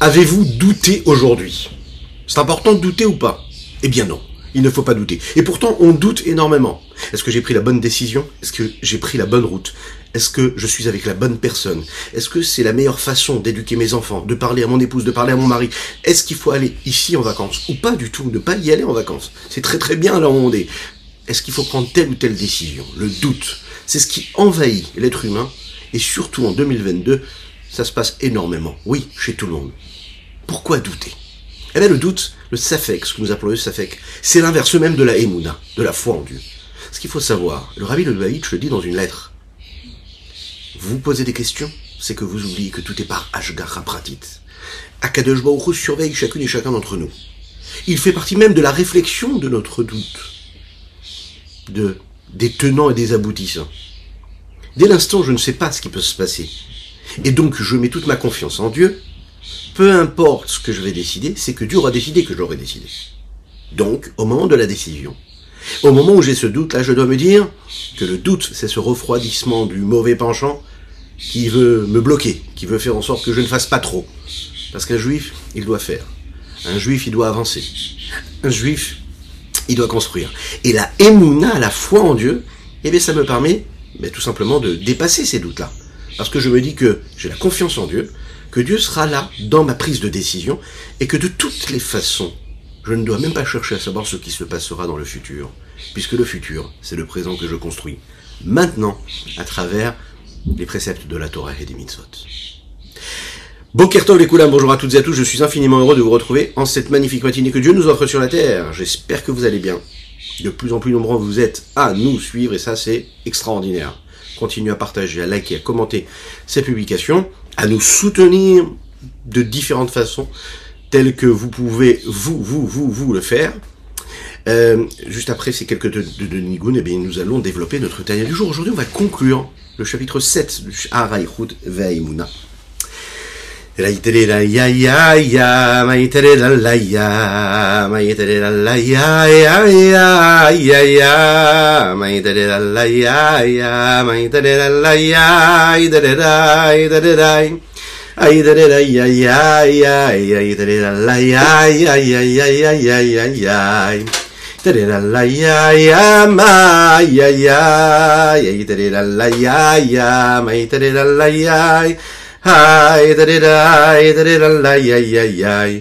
Avez-vous douté aujourd'hui? C'est important de douter ou pas? Eh bien non, il ne faut pas douter. Et pourtant, on doute énormément. Est-ce que j'ai pris la bonne décision? Est-ce que j'ai pris la bonne route? Est-ce que je suis avec la bonne personne? Est-ce que c'est la meilleure façon d'éduquer mes enfants, de parler à mon épouse, de parler à mon mari? Est-ce qu'il faut aller ici en vacances Ou pas du tout, ne pas y aller en vacances? C'est très très bien là où on est. Est-ce qu'il faut prendre telle ou telle décision? Le doute, c'est ce qui envahit l'être humain. Et surtout en 2022, ça se passe énormément. Oui, chez tout le monde. Pourquoi douter? Eh bien le doute, le safek, ce que nous appelons le safek, c'est l'inverse même de la émouna, de la foi en Dieu. Ce qu'il faut savoir, le rabbi Lubavitch le dit dans une lettre. Vous vous posez des questions, c'est que vous oubliez que tout est par Ashgar Pratit. Akadosh Baruch surveille chacune et chacun d'entre nous. Il fait partie même de la réflexion de notre doute, de, des tenants et des aboutissants. Dès l'instant, je ne sais pas ce qui peut se passer. Et donc, je mets toute ma confiance en Dieu. Peu importe ce que je vais décider, c'est que Dieu aura décidé que je décidé. Donc, au moment de la décision, au moment où j'ai ce doute-là, je dois me dire que le doute, c'est ce refroidissement du mauvais penchant qui veut me bloquer, qui veut faire en sorte que je ne fasse pas trop. Parce qu'un juif, il doit faire. Un juif, il doit avancer. Un juif, il doit construire. Et la émouna, la foi en Dieu, eh bien, ça me permet mais tout simplement de dépasser ces doutes-là. Parce que je me dis que j'ai la confiance en Dieu, que Dieu sera là dans ma prise de décision, et que de toutes les façons, je ne dois même pas chercher à savoir ce qui se passera dans le futur, puisque le futur, c'est le présent que je construis, maintenant, à travers les préceptes de la Torah et des mitzvot. Bokertov les Koulam, bonjour à toutes et à tous, je suis infiniment heureux de vous retrouver en cette magnifique matinée que Dieu nous offre sur la terre. J'espère que vous allez bien. De plus en plus nombreux vous êtes à nous suivre et ça c'est extraordinaire. Continuez à partager, à liker, à commenter ces publications, à nous soutenir de différentes façons, telles que vous pouvez vous, vous, vous, vous le faire. Euh, juste après ces quelques de, de, Nigun, eh nous allons développer notre Tania du jour. Aujourd'hui, on va conclure le chapitre 7 du Haraïchut Ve'imuna. Reiterera ya ya ya, maiterera la ya, maiterera la ya ya ya ya ya, maiterera la ya ya, maiterera la ya, iderera iderera. Ay derera ya ya ya, ay derera la ya ya ya ya ya ya ya ya. La ya ya ma ya ya, ay derera la ya ya, maiterera la ya ya. Hi, da da da ay da da da ay ay ay ay.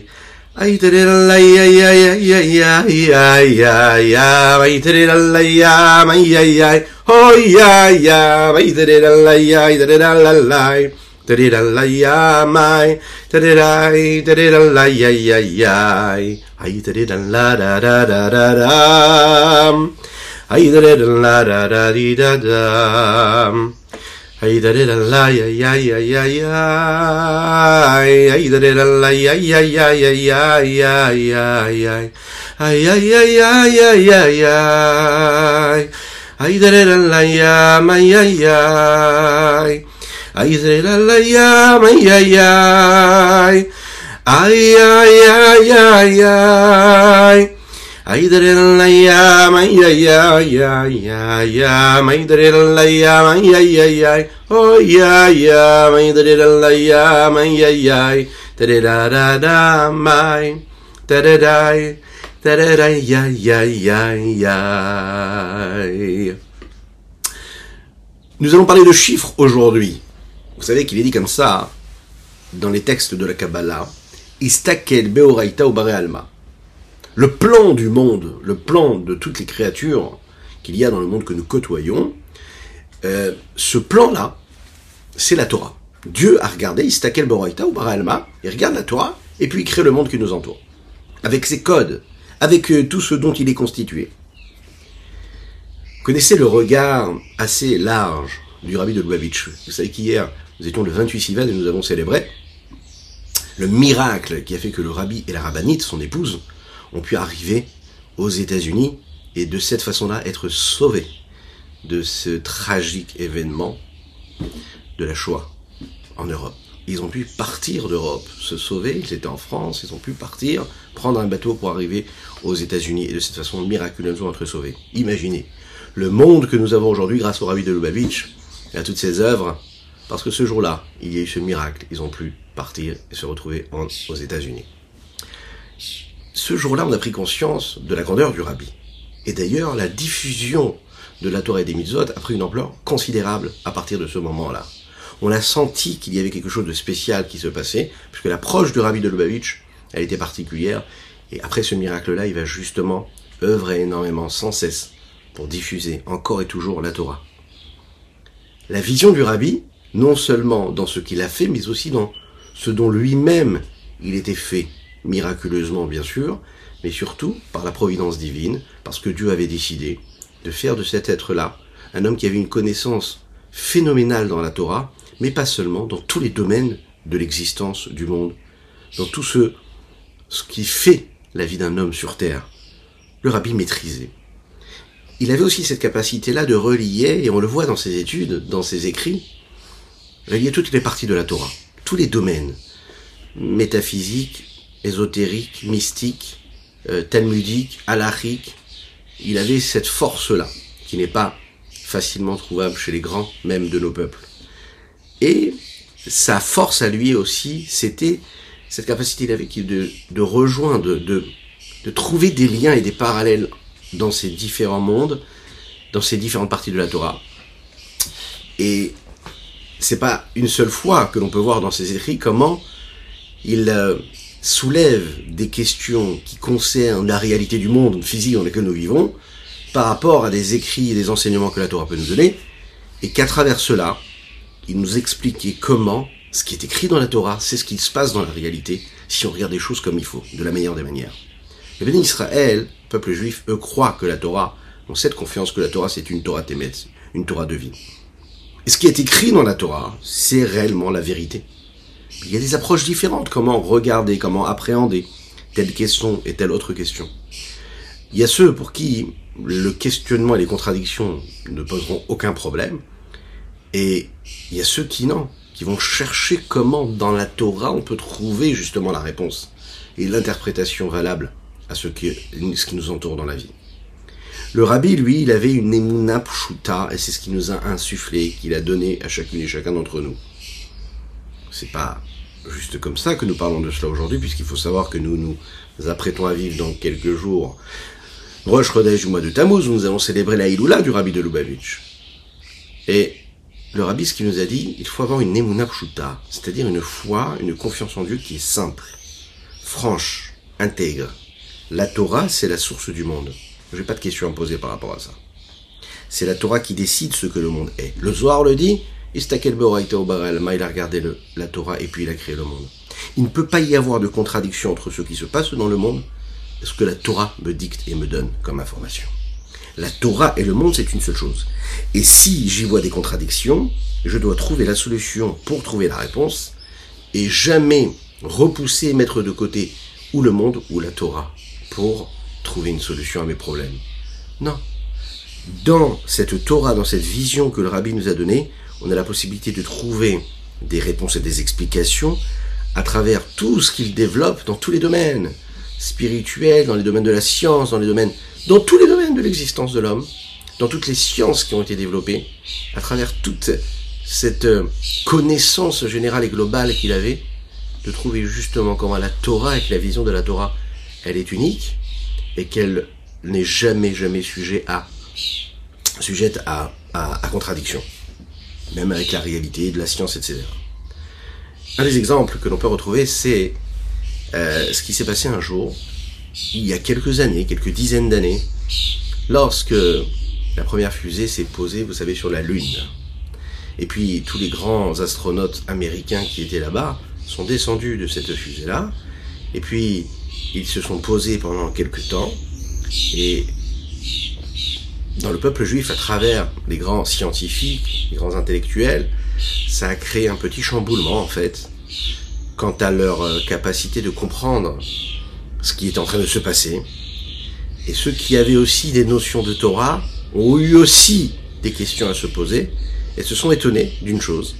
Ay da da da ay ay ay ay ay ay ay ay. Ay da da da ay ay da da da, yeah yeah. Ay da da da ay ay da da da ay. Da da da ay ay. Da da da ay da da da ay ay ay ay. da da da da da da da da da. Ay da da da da da da da da. Ay da da la ya ya ya ya ya ay da da la ya ya ya ya ya ya ya ya ay ya ya ya ya ya ya ay da da la ya ma ya ya ay da da la ya ma ya ya ay ya ya ya ya Nous allons parler de chiffres aujourd'hui. Vous savez qu'il est dit comme ça dans les textes de la Kabbalah le plan du monde, le plan de toutes les créatures qu'il y a dans le monde que nous côtoyons, euh, ce plan-là, c'est la Torah. Dieu a regardé, Istakel Boraita ou Alma, il regarde la Torah, et puis il crée le monde qui nous entoure. Avec ses codes, avec euh, tout ce dont il est constitué. Connaissez le regard assez large du rabbi de Lubavitch. Vous savez qu'hier, nous étions le 28 Sivan et nous avons célébré le miracle qui a fait que le rabbi et la rabbinite, son épouse, ont pu arriver aux États-Unis et de cette façon-là être sauvés de ce tragique événement de la Shoah en Europe. Ils ont pu partir d'Europe, se sauver, ils étaient en France, ils ont pu partir, prendre un bateau pour arriver aux États-Unis et de cette façon miraculeusement être sauvés. Imaginez le monde que nous avons aujourd'hui grâce au Rabbi de Lubavitch et à toutes ses œuvres, parce que ce jour-là, il y a eu ce miracle, ils ont pu partir et se retrouver aux États-Unis. Ce jour-là, on a pris conscience de la grandeur du rabbi. Et d'ailleurs, la diffusion de la Torah et des mitzvot a pris une ampleur considérable à partir de ce moment-là. On a senti qu'il y avait quelque chose de spécial qui se passait, puisque l'approche du rabbi de Lubavitch, elle était particulière. Et après ce miracle-là, il va justement œuvrer énormément, sans cesse, pour diffuser encore et toujours la Torah. La vision du rabbi, non seulement dans ce qu'il a fait, mais aussi dans ce dont lui-même il était fait, miraculeusement bien sûr, mais surtout par la providence divine, parce que Dieu avait décidé de faire de cet être-là un homme qui avait une connaissance phénoménale dans la Torah, mais pas seulement, dans tous les domaines de l'existence du monde, dans tout ce, qui fait la vie d'un homme sur terre. Le rabbi maîtrisait. Il avait aussi cette capacité-là de relier, et on le voit dans ses études, dans ses écrits, relier toutes les parties de la Torah, tous les domaines, métaphysiques, ésotériques, mystiques, euh, talmudiques, halachiques. Il avait cette force-là, qui n'est pas facilement trouvable chez les grands, même de nos peuples. Et sa force à lui aussi, c'était cette capacité qu'il avait de, de rejoindre, de, de, de trouver des liens et des parallèles dans ces différents mondes, dans ces différentes parties de la Torah. Et c'est pas une seule fois que l'on peut voir dans ses écrits comment il euh, soulève des questions qui concernent la réalité du monde physique dans lequel nous vivons par rapport à des écrits et des enseignements que la Torah peut nous donner, et qu'à travers cela, il nous expliquait comment ce qui est écrit dans la Torah, c'est ce qui se passe dans la réalité, si on regarde les choses comme il faut, de la meilleure des manières. Le béni Israël, peuple juif, eux croient que la Torah, ont cette confiance que la Torah c'est une Torah témet, une Torah de vie. Et ce qui est écrit dans la Torah, c'est réellement la vérité. Il y a des approches différentes, comment regarder, comment appréhender telle question et telle autre question. Il y a ceux pour qui le questionnement et les contradictions ne poseront aucun problème, et il y a ceux qui non, qui vont chercher comment dans la Torah on peut trouver justement la réponse et l'interprétation valable à ce qui, ce qui nous entoure dans la vie. Le rabbi, lui, il avait une emuna pshuta, et c'est ce qu'il nous a insufflé, qu'il a donné à chacune et chacun d'entre nous. C'est pas juste comme ça que nous parlons de cela aujourd'hui, puisqu'il faut savoir que nous nous apprêtons à vivre dans quelques jours Roche Chodesh du mois de Tammuz, où nous allons célébrer la Iloula du rabbi de Lubavitch. Et le rabbi, ce qu'il nous a dit, il faut avoir une pshuta, c'est-à-dire une foi, une confiance en Dieu qui est simple, franche, intègre. La Torah, c'est la source du monde. Je n'ai pas de questions à poser par rapport à ça. C'est la Torah qui décide ce que le monde est. Le Zohar le dit, Istakel Barel, il a regardé la Torah et puis il a créé le monde. Il ne peut pas y avoir de contradiction entre ce qui se passe dans le monde et ce que la Torah me dicte et me donne comme information. La Torah et le monde, c'est une seule chose. Et si j'y vois des contradictions, je dois trouver la solution pour trouver la réponse et jamais repousser et mettre de côté ou le monde ou la Torah pour trouver une solution à mes problèmes. Non. Dans cette Torah, dans cette vision que le rabbi nous a donnée, on a la possibilité de trouver des réponses et des explications à travers tout ce qu'il développe dans tous les domaines spirituels, dans les domaines de la science, dans les domaines, dans tous les domaines de l'existence de l'homme, dans toutes les sciences qui ont été développées, à travers toute cette euh, connaissance générale et globale qu'il avait, de trouver justement comment la Torah, avec la vision de la Torah, elle est unique et qu'elle n'est jamais, jamais sujet à, sujette à, à, contradiction, même avec la réalité de la science, etc. Un des exemples que l'on peut retrouver, c'est euh, ce qui s'est passé un jour, il y a quelques années, quelques dizaines d'années, lorsque la première fusée s'est posée, vous savez, sur la Lune. Et puis tous les grands astronautes américains qui étaient là-bas sont descendus de cette fusée-là, et puis ils se sont posés pendant quelques temps, et dans le peuple juif, à travers les grands scientifiques, les grands intellectuels, ça a créé un petit chamboulement en fait, quant à leur euh, capacité de comprendre ce qui est en train de se passer. Et ceux qui avaient aussi des notions de Torah ont eu aussi des questions à se poser et se sont étonnés d'une chose.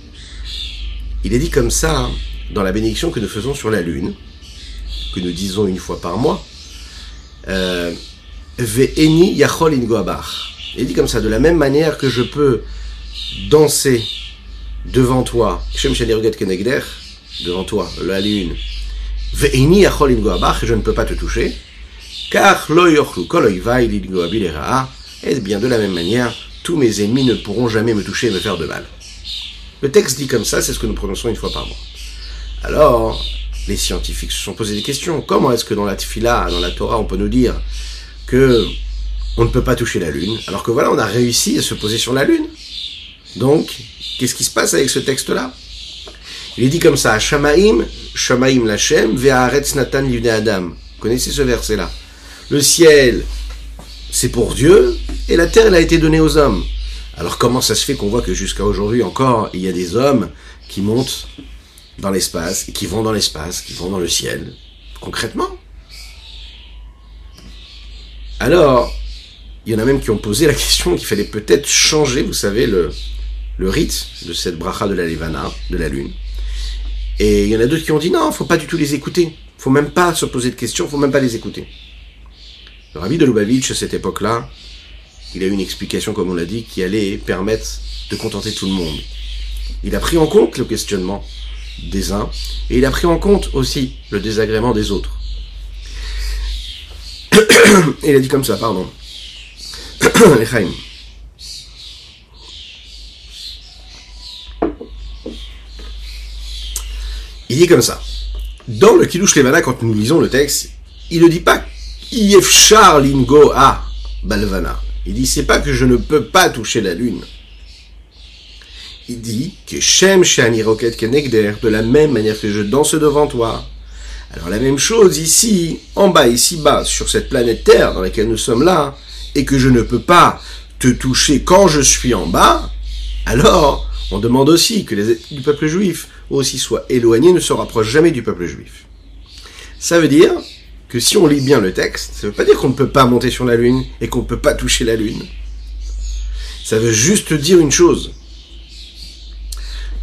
Il est dit comme ça hein, dans la bénédiction que nous faisons sur la lune, que nous disons une fois par mois, euh, Ve'eni yachol Il dit comme ça, de la même manière que je peux danser devant toi, devant toi, la lune. Ve'ini achol et je ne peux pas te toucher. Car lo yochlu kol et bien de la même manière, tous mes ennemis ne pourront jamais me toucher et me faire de mal. Le texte dit comme ça, c'est ce que nous prononçons une fois par mois. Alors, les scientifiques se sont posé des questions. Comment est-ce que dans la Tfila, dans la Torah, on peut nous dire que on ne peut pas toucher la Lune, alors que voilà, on a réussi à se poser sur la Lune Donc, qu'est-ce qui se passe avec ce texte-là? Il est dit comme ça, Shamaim, Shamaim Lachem, Ve'aretz Natan Adam. Vous connaissez ce verset-là Le ciel, c'est pour Dieu, et la terre, elle a été donnée aux hommes. Alors comment ça se fait qu'on voit que jusqu'à aujourd'hui encore, il y a des hommes qui montent dans l'espace, qui vont dans l'espace, qui vont dans le ciel, concrètement? Alors, il y en a même qui ont posé la question qu'il fallait peut-être changer, vous savez, le, le rite de cette bracha de la Levana, de la lune. Et il y en a d'autres qui ont dit non, faut pas du tout les écouter. Faut même pas se poser de questions, faut même pas les écouter. Le rabbi de Lubavitch, à cette époque-là, il a eu une explication, comme on l'a dit, qui allait permettre de contenter tout le monde. Il a pris en compte le questionnement des uns, et il a pris en compte aussi le désagrément des autres. il a dit comme ça, pardon. il dit comme ça. Dans le Kiddush Levana, quand nous lisons le texte, il ne dit pas Yefchar lingo a balvana. Il dit c'est pas que je ne peux pas toucher la lune. Il dit que Shem Shani Kenegder, de la même manière que je danse devant toi. Alors la même chose ici, en bas, ici bas, sur cette planète Terre dans laquelle nous sommes là, et que je ne peux pas te toucher quand je suis en bas, alors on demande aussi que les du peuple juif aussi soient éloignés, ne se rapprochent jamais du peuple juif. Ça veut dire que si on lit bien le texte, ça ne veut pas dire qu'on ne peut pas monter sur la Lune et qu'on ne peut pas toucher la Lune. Ça veut juste dire une chose.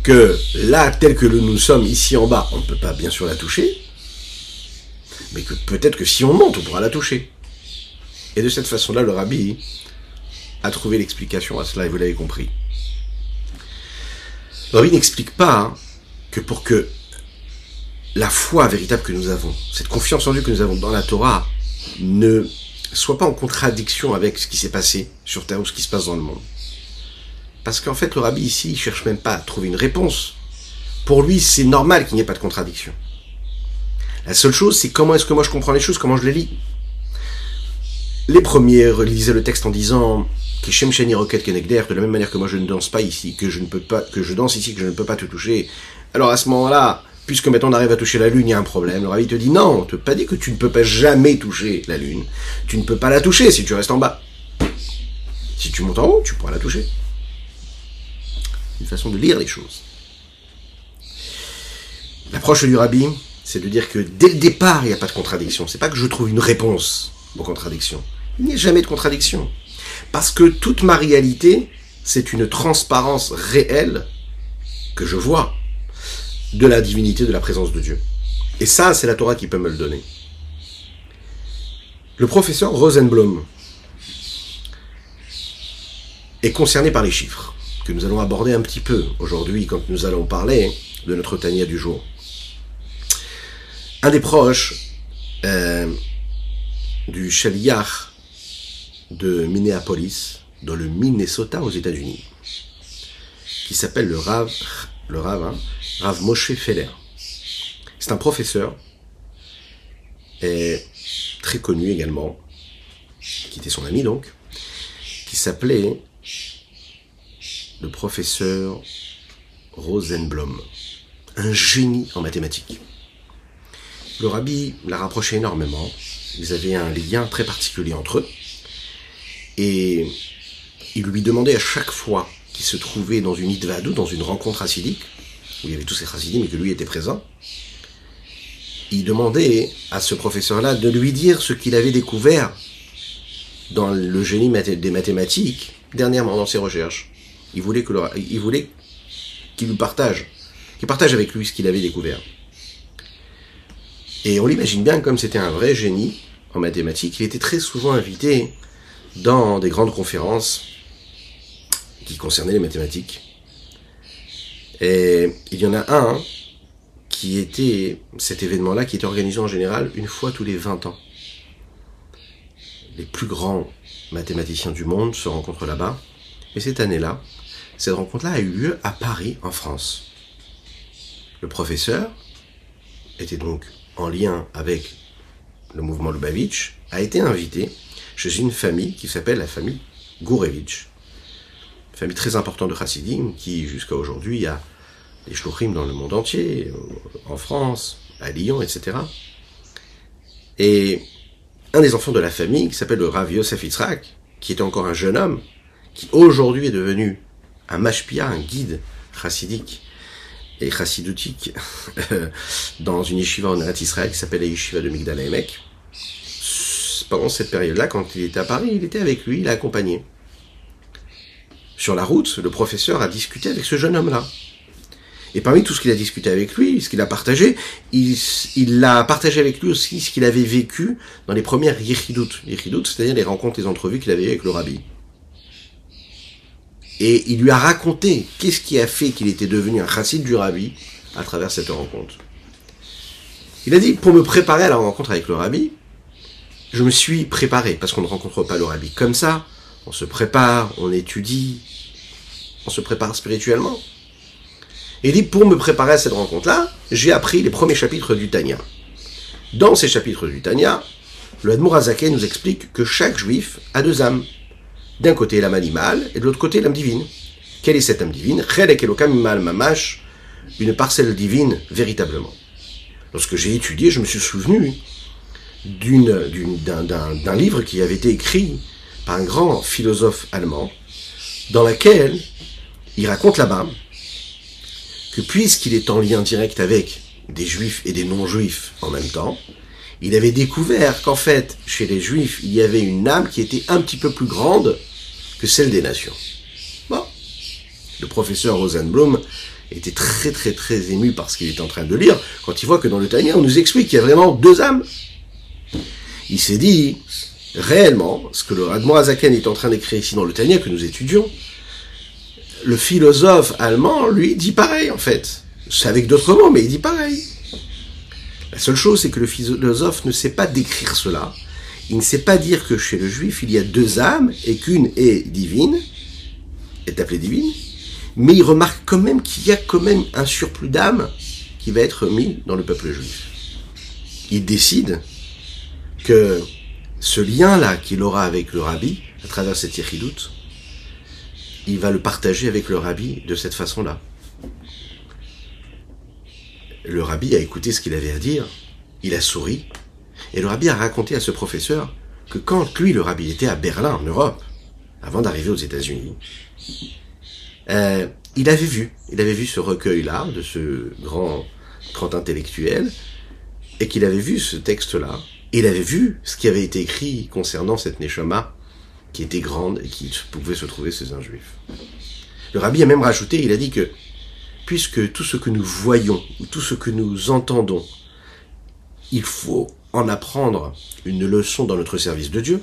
Que là, tel que nous sommes ici en bas, on ne peut pas bien sûr la toucher. Mais que peut-être que si on monte, on pourra la toucher. Et de cette façon-là, le rabbi a trouvé l'explication à cela, et vous l'avez compris. Le rabbi n'explique pas hein, que pour que la foi véritable que nous avons, cette confiance en Dieu que nous avons dans la Torah, ne soit pas en contradiction avec ce qui s'est passé sur Terre ou ce qui se passe dans le monde. Parce qu'en fait, le rabbi ici, il cherche même pas à trouver une réponse. Pour lui, c'est normal qu'il n'y ait pas de contradiction. La seule chose, c'est comment est-ce que moi je comprends les choses, comment je les lis. Les premiers relisaient le texte en disant Kishem Shani Roket Kenegder, de la même manière que moi je ne danse pas ici, que je ne peux pas, que je danse ici, que je ne peux pas te toucher. Alors à ce moment-là, puisque maintenant on arrive à toucher la Lune, il y a un problème. Le rabbi te dit non, on te pas dit que tu ne peux pas jamais toucher la Lune. Tu ne peux pas la toucher si tu restes en bas. Si tu montes en haut, tu pourras la toucher. Une façon de lire les choses. L'approche du rabbi, c'est de dire que dès le départ, il n'y a pas de contradiction. C'est pas que je trouve une réponse aux contradictions. Il n'y a jamais de contradiction. Parce que toute ma réalité, c'est une transparence réelle que je vois de la divinité, de la présence de Dieu. Et ça, c'est la Torah qui peut me le donner. Le professeur Rosenblum est concerné par les chiffres, que nous allons aborder un petit peu aujourd'hui quand nous allons parler de notre Tania du jour. Un des proches euh, du Shaliach de Minneapolis, dans le Minnesota aux États-Unis, qui s'appelle le Rav, le Rav, hein, Rav Moshe Feller. C'est un professeur, et très connu également, qui était son ami donc, qui s'appelait le professeur Rosenblum, un génie en mathématiques. Le rabbi l'a rapproché énormément, ils avaient un lien très particulier entre eux, et il lui demandait à chaque fois qu'il se trouvait dans une itvadou, dans une rencontre acidique, où il y avait tous ces chassidim mais que lui était présent, il demandait à ce professeur-là de lui dire ce qu'il avait découvert dans le génie des mathématiques dernièrement dans ses recherches. Il voulait que il voulait qu'il lui partage, qu'il partage avec lui ce qu'il avait découvert. Et on l'imagine bien comme c'était un vrai génie en mathématiques, il était très souvent invité dans des grandes conférences qui concernaient les mathématiques. Et il y en a un qui était cet événement-là qui était organisé en général une fois tous les 20 ans. Les plus grands mathématiciens du monde se rencontrent là-bas. Et cette année-là, cette rencontre-là a eu lieu à Paris, en France. Le professeur était donc en lien avec le mouvement Lubavitch, a été invité chez une famille qui s'appelle la famille Gourevitch. Famille très importante de Chassidim qui, jusqu'à aujourd'hui, a des shluchim dans le monde entier, en France, à Lyon, etc. Et un des enfants de la famille, qui s'appelle le Rav Yosef qui était encore un jeune homme, qui aujourd'hui est devenu un mashpia, un guide chassidique et chassidutique dans une yeshiva en Eretz Israël qui s'appelle la yeshiva de Migdal Emek. Pendant cette période-là, quand il était à Paris, il était avec lui, il l'a accompagné. Sur la route, le professeur a discuté avec ce jeune homme-là. Et parmi tout ce qu'il a discuté avec lui, ce qu'il a partagé, il, il a partagé avec lui aussi ce qu'il avait vécu dans les premières yichidut. Yichidut, c'est-à-dire les rencontres, les entrevues qu'il avait eues avec le rabbi. Et il lui a raconté qu'est-ce qui a fait qu'il était devenu un chassid du rabbi à travers cette rencontre. Il a dit, pour me préparer à la rencontre avec le rabbi, je me suis préparé, parce qu'on ne rencontre pas le rabbi comme ça, on se prépare, on étudie, on se prépare spirituellement. Et il dit, pour me préparer à cette rencontre-là, j'ai appris les premiers chapitres du Tanya. Dans ces chapitres du Tanya, le Admour nous explique que chaque juif a deux âmes. D'un côté l'âme animale et de l'autre côté l'âme divine. Quelle est cette âme divine? Une parcelle divine véritablement. Lorsque j'ai étudié, je me suis souvenu d'un livre qui avait été écrit par un grand philosophe allemand, dans lequel il raconte là-bas que puisqu'il est en lien direct avec des juifs et des non-juifs en même temps, il avait découvert qu'en fait, chez les juifs, il y avait une âme qui était un petit peu plus grande que celle des nations. Bon. Le professeur Rosenblum était très très très ému par ce qu'il était en train de lire quand il voit que dans le Tanya, on nous explique qu'il y a vraiment deux âmes. Il s'est dit, réellement, ce que le Radmoazaken est en train d'écrire ici dans le Tanya que nous étudions, le philosophe allemand, lui, dit pareil, en fait. C'est avec d'autres mots, mais il dit pareil. La seule chose, c'est que le philosophe ne sait pas décrire cela. Il ne sait pas dire que chez le juif, il y a deux âmes et qu'une est divine, est appelée divine, mais il remarque quand même qu'il y a quand même un surplus d'âme qui va être mis dans le peuple juif. Il décide que ce lien-là qu'il aura avec le rabbi, à travers cette doute il va le partager avec le rabbi de cette façon-là. Le rabbi a écouté ce qu'il avait à dire, il a souri, et le rabbi a raconté à ce professeur que quand lui, le rabbi, était à Berlin, en Europe, avant d'arriver aux États-Unis, euh, il avait vu, il avait vu ce recueil-là de ce grand, grand intellectuel, et qu'il avait vu ce texte-là, et il avait vu ce qui avait été écrit concernant cette Neshama qui était grande et qui pouvait se trouver chez un juif. Le rabbi a même rajouté, il a dit que puisque tout ce que nous voyons ou tout ce que nous entendons, il faut en apprendre une leçon dans notre service de Dieu.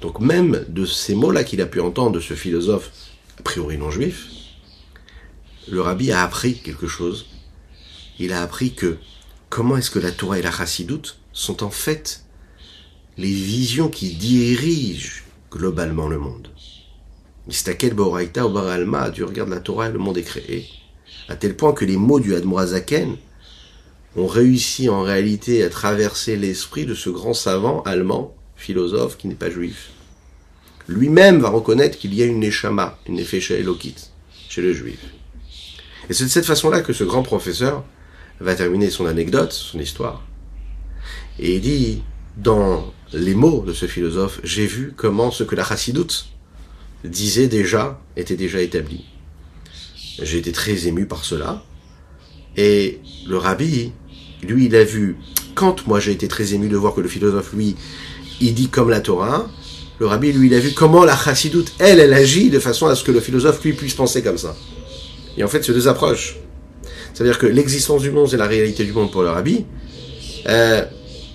Donc même de ces mots-là qu'il a pu entendre de ce philosophe, a priori non juif, le rabbi a appris quelque chose. Il a appris que comment est-ce que la Torah et la Chassidoute sont en fait les visions qui dirigent globalement le monde. Istakel Boraita ou Baralma, tu regardes la Torah le monde est créé. À tel point que les mots du Admorazaken ont réussi en réalité à traverser l'esprit de ce grand savant allemand, philosophe qui n'est pas juif. Lui-même va reconnaître qu'il y a une Neshama, une Nefesha Elokit, chez le juif. Et c'est de cette façon-là que ce grand professeur va terminer son anecdote, son histoire. Et il dit, dans les mots de ce philosophe, j'ai vu comment ce que la chassidoute disait déjà était déjà établi. J'ai été très ému par cela. Et le rabbi, lui, il a vu, quand moi j'ai été très ému de voir que le philosophe, lui, il dit comme la Torah, le rabbi, lui, il a vu comment la chassidoute, elle, elle agit de façon à ce que le philosophe, lui, puisse penser comme ça. Et en fait, c'est deux approches. C'est-à-dire que l'existence du monde et la réalité du monde pour le rabbi, euh,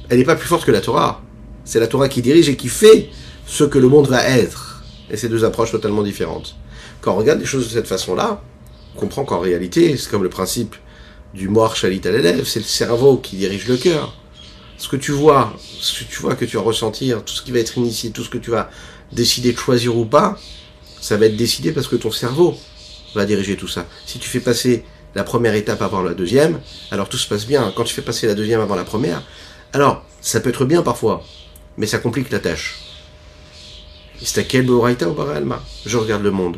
elle n'est pas plus forte que la Torah. C'est la Torah qui dirige et qui fait ce que le monde va être. Et c'est deux approches totalement différentes. Quand on regarde les choses de cette façon-là, on comprend qu'en réalité, c'est comme le principe du mort chalit à l'élève, c'est le cerveau qui dirige le cœur. Ce que tu vois, ce que tu vois que tu vas ressentir, tout ce qui va être initié, tout ce que tu vas décider de choisir ou pas, ça va être décidé parce que ton cerveau va diriger tout ça. Si tu fais passer la première étape avant la deuxième, alors tout se passe bien. Quand tu fais passer la deuxième avant la première, alors ça peut être bien parfois, mais ça complique la tâche. C'est à quel ou Alma? Je regarde le monde.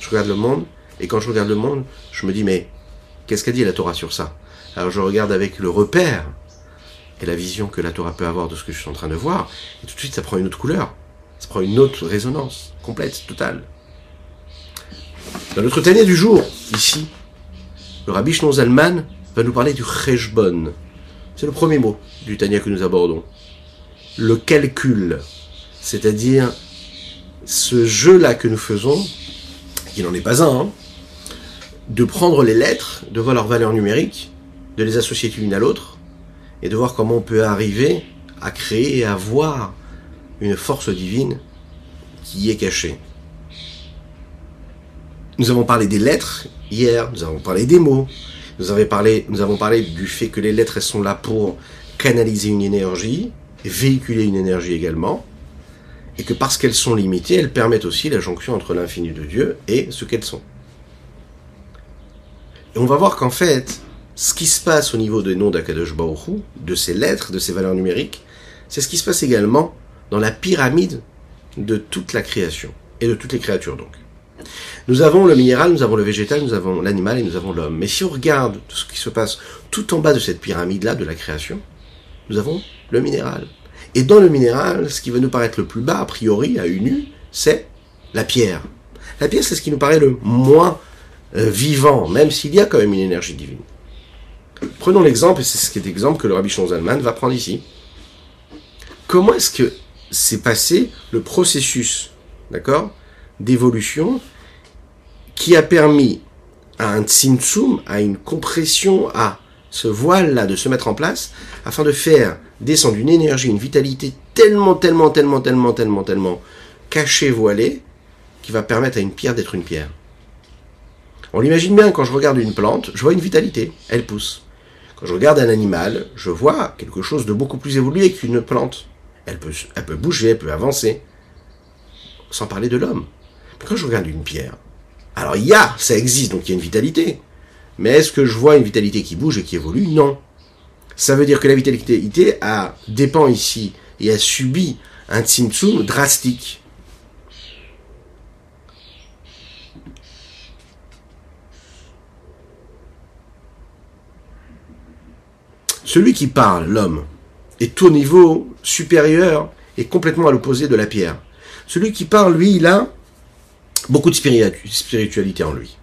Je regarde le monde, et quand je regarde le monde, je me dis, mais qu'est-ce qu'a dit la Torah sur ça? Alors je regarde avec le repère et la vision que la Torah peut avoir de ce que je suis en train de voir, et tout de suite ça prend une autre couleur, ça prend une autre résonance, complète, totale. Dans notre Tania du jour, ici, le Rabbi Shnon Zalman va nous parler du Cheshbon. C'est le premier mot du Tania que nous abordons. Le calcul, c'est-à-dire ce jeu-là que nous faisons, qui n'en est pas un, hein, de prendre les lettres, de voir leur valeur numérique, de les associer l'une à l'autre, et de voir comment on peut arriver à créer et à voir une force divine qui y est cachée. Nous avons parlé des lettres hier, nous avons parlé des mots, nous avons parlé, du fait que les lettres sont là pour canaliser une énergie, véhiculer une énergie également, et que parce qu'elles sont limitées, elles permettent aussi la jonction entre l'infini de Dieu et ce qu'elles sont. Et on va voir qu'en fait, ce qui se passe au niveau des noms d'Akadosh Baruch de ces lettres, de ces valeurs numériques, c'est ce qui se passe également dans la pyramide de toute la création, et de toutes les créatures donc. Nous avons le minéral, nous avons le végétal, nous avons l'animal et nous avons l'homme. Mais si on regarde tout ce qui se passe tout en bas de cette pyramide-là de la création, nous avons le minéral. Et dans le minéral, ce qui va nous paraître le plus bas, a priori, à une vue, c'est la pierre. La pierre, c'est ce qui nous paraît le moins euh, vivant, même s'il y a quand même une énergie divine. Prenons l'exemple, et c'est ce qui est l'exemple que le Rabbi Zalman va prendre ici. Comment est-ce que s'est passé le processus, d'accord, d'évolution qui a permis à un tzimtzum, à une compression, à ce voile-là de se mettre en place, afin de faire descendre une énergie, une vitalité tellement, tellement, tellement, tellement, tellement, tellement cachée, voilée, qui va permettre à une pierre d'être une pierre? On l'imagine bien, quand je regarde une plante, je vois une vitalité, elle pousse. Quand je regarde un animal, je vois quelque chose de beaucoup plus évolué qu'une plante. Elle peut, elle peut bouger, elle peut avancer. Sans parler de l'homme. Quand je regarde une pierre, alors il y a, ça existe, donc il y a une vitalité. Mais est-ce que je vois une vitalité qui bouge et qui évolue? Non. Ça veut dire que la vitalité a, dépend ici et a subi un tsum drastique. Celui qui parle, l'homme, est au niveau supérieur et complètement à l'opposé de la pierre. Celui qui parle, lui, il a beaucoup de spiritualité en lui.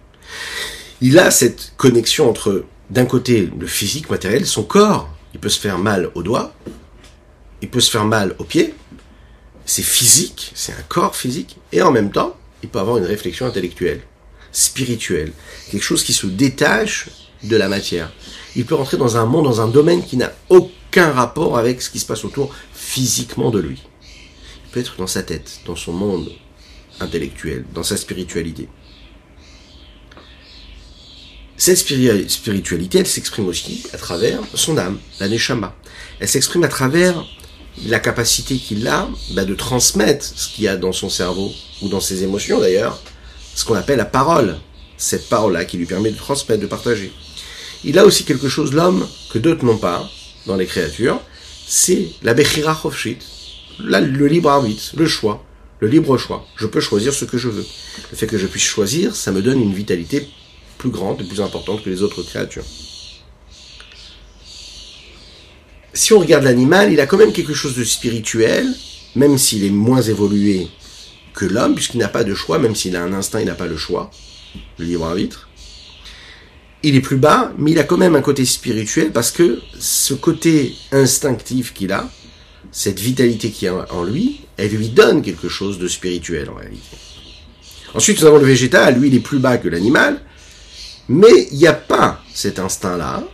Il a cette connexion entre, d'un côté, le physique matériel, son corps, il peut se faire mal au doigt, il peut se faire mal au pied, c'est physique, c'est un corps physique, et en même temps, il peut avoir une réflexion intellectuelle, spirituelle, quelque chose qui se détache de la matière. Il peut rentrer dans un monde, dans un domaine qui n'a aucun rapport avec ce qui se passe autour physiquement de lui. Il peut être dans sa tête, dans son monde intellectuel, dans sa spiritualité. Cette spiritualité, elle s'exprime aussi à travers son âme, la neshama. Elle s'exprime à travers la capacité qu'il a bah, de transmettre ce qu'il y a dans son cerveau, ou dans ses émotions d'ailleurs, ce qu'on appelle la parole. Cette parole-là qui lui permet de transmettre, de partager. Il a aussi quelque chose, l'homme, que d'autres n'ont pas dans les créatures, c'est la Bechira Chofshit, le libre arbitre, le choix le libre choix. Je peux choisir ce que je veux. Le fait que je puisse choisir, ça me donne une vitalité plus grande et plus importante que les autres créatures. Si on regarde l'animal, il a quand même quelque chose de spirituel, même s'il est moins évolué que l'homme, puisqu'il n'a pas de choix, même s'il a un instinct, il n'a pas le choix, le libre arbitre. Il est plus bas, mais il a quand même un côté spirituel, parce que ce côté instinctif qu'il a, cette vitalité qui est en lui, elle lui donne quelque chose de spirituel en réalité. Ensuite, nous avons le végétal, lui il est plus bas que l'animal, mais il n'y a pas cet instinct-là,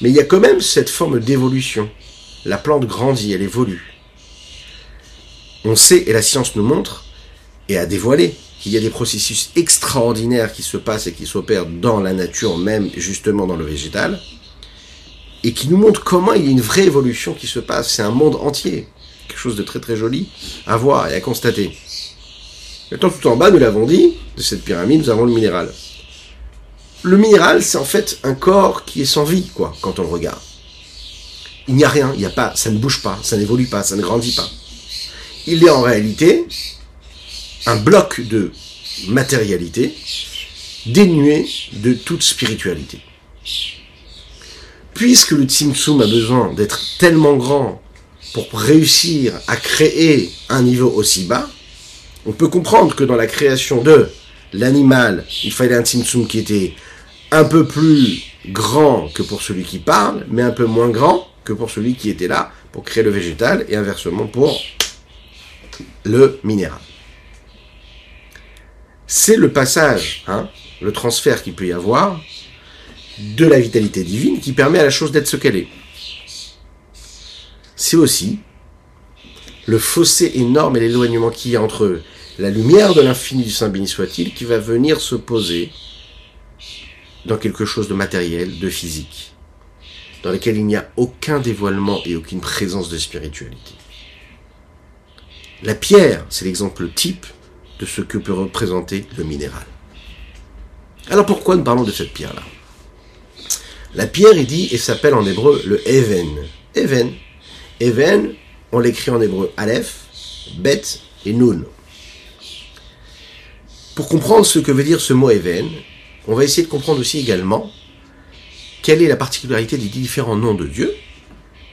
mais il y a quand même cette forme d'évolution. La plante grandit, elle évolue. On sait, et la science nous montre, et à dévoiler qu'il y a des processus extraordinaires qui se passent et qui s'opèrent dans la nature même, justement dans le végétal, et qui nous montrent comment il y a une vraie évolution qui se passe. C'est un monde entier. Quelque chose de très très joli à voir et à constater. Maintenant, tout en bas, nous l'avons dit, de cette pyramide, nous avons le minéral. Le minéral, c'est en fait un corps qui est sans vie, quoi, quand on le regarde. Il n'y a rien, il n'y a pas, ça ne bouge pas, ça n'évolue pas, ça ne grandit pas. Il est en réalité un bloc de matérialité dénué de toute spiritualité. Puisque le Tsum a besoin d'être tellement grand pour réussir à créer un niveau aussi bas, on peut comprendre que dans la création de l'animal, il fallait un Tsum qui était un peu plus grand que pour celui qui parle, mais un peu moins grand que pour celui qui était là pour créer le végétal et inversement pour le minéral c'est le passage, hein, le transfert qu'il peut y avoir de la vitalité divine qui permet à la chose d'être ce qu'elle est. C'est aussi le fossé énorme et l'éloignement qu'il y a entre la lumière de l'infini du Saint béni soit-il qui va venir se poser dans quelque chose de matériel, de physique, dans lequel il n'y a aucun dévoilement et aucune présence de spiritualité. La pierre, c'est l'exemple type ce que peut représenter le minéral. Alors pourquoi nous parlons de cette pierre-là? La pierre est dit et s'appelle en hébreu le Even. Even. On l'écrit en hébreu Aleph, Bet et Nun. Pour comprendre ce que veut dire ce mot Even, on va essayer de comprendre aussi également quelle est la particularité des différents noms de Dieu